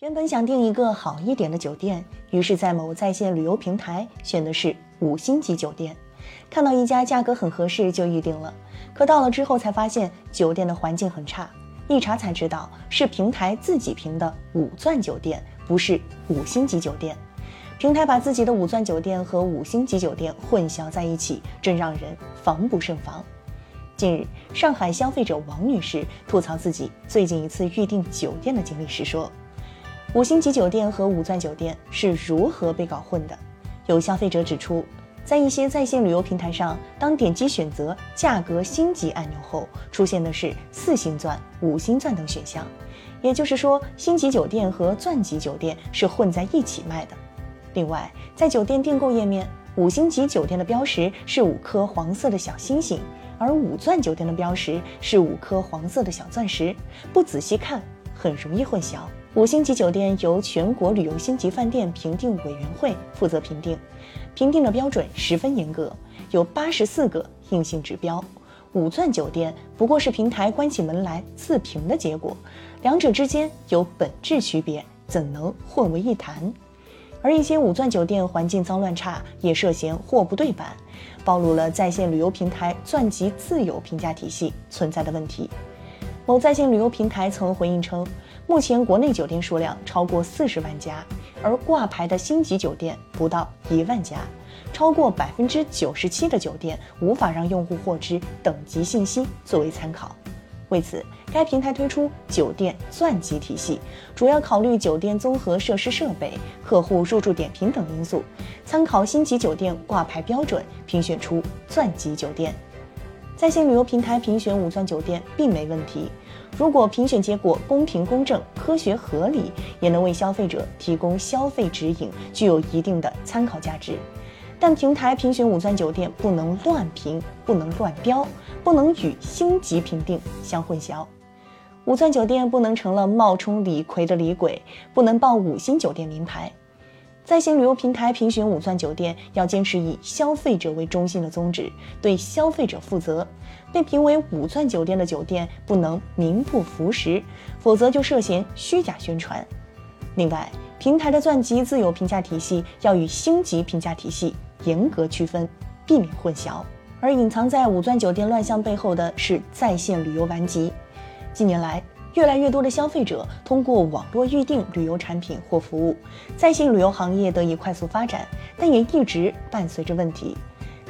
原本想订一个好一点的酒店，于是，在某在线旅游平台选的是五星级酒店，看到一家价格很合适就预定了。可到了之后才发现酒店的环境很差，一查才知道是平台自己评的五钻酒店，不是五星级酒店。平台把自己的五钻酒店和五星级酒店混淆在一起，真让人防不胜防。近日，上海消费者王女士吐槽自己最近一次预订酒店的经历时说。五星级酒店和五钻酒店是如何被搞混的？有消费者指出，在一些在线旅游平台上，当点击选择价格星级按钮后，出现的是四星钻、五星钻等选项，也就是说，星级酒店和钻级酒店是混在一起卖的。另外，在酒店订购页面，五星级酒店的标识是五颗黄色的小星星，而五钻酒店的标识是五颗黄色的小钻石，不仔细看很容易混淆。五星级酒店由全国旅游星级饭店评定委员会负责评定，评定的标准十分严格，有八十四个硬性指标。五钻酒店不过是平台关起门来自评的结果，两者之间有本质区别，怎能混为一谈？而一些五钻酒店环境脏乱差，也涉嫌货不对版，暴露了在线旅游平台钻级自有评价体系存在的问题。某在线旅游平台曾回应称。目前国内酒店数量超过四十万家，而挂牌的星级酒店不到一万家，超过百分之九十七的酒店无法让用户获知等级信息作为参考。为此，该平台推出酒店钻级体系，主要考虑酒店综合设施设备、客户入住点评等因素，参考星级酒店挂牌标准，评选出钻级酒店。在线旅游平台评选五钻酒店并没问题。如果评选结果公平公正、科学合理，也能为消费者提供消费指引，具有一定的参考价值。但平台评选五钻酒店不能乱评，不能乱标，不能与星级评定相混淆。五钻酒店不能成了冒充李逵的李鬼，不能报五星酒店名牌。在线旅游平台评选五钻酒店，要坚持以消费者为中心的宗旨，对消费者负责。被评为五钻酒店的酒店不能名不符实，否则就涉嫌虚假宣传。另外，平台的钻级自有评价体系要与星级评价体系严格区分，避免混淆。而隐藏在五钻酒店乱象背后的是在线旅游顽疾。近年来，越来越多的消费者通过网络预订旅游产品或服务，在线旅游行业得以快速发展，但也一直伴随着问题。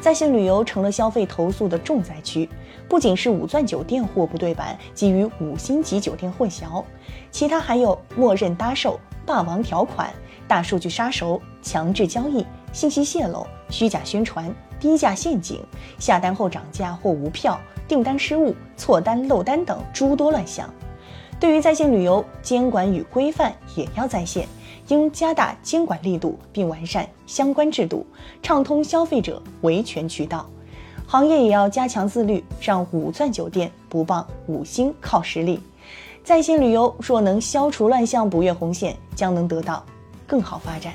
在线旅游成了消费投诉的重灾区，不仅是五钻酒店货不对版，基于五星级酒店混淆，其他还有默认搭售、霸王条款、大数据杀熟、强制交易、信息泄露、虚假宣传、低价陷阱、下单后涨价或无票、订单失误、错单漏单等诸多乱象。对于在线旅游，监管与规范也要在线，应加大监管力度，并完善相关制度，畅通消费者维权渠道。行业也要加强自律，让五钻酒店不傍五星靠实力。在线旅游若能消除乱象，不越红线，将能得到更好发展。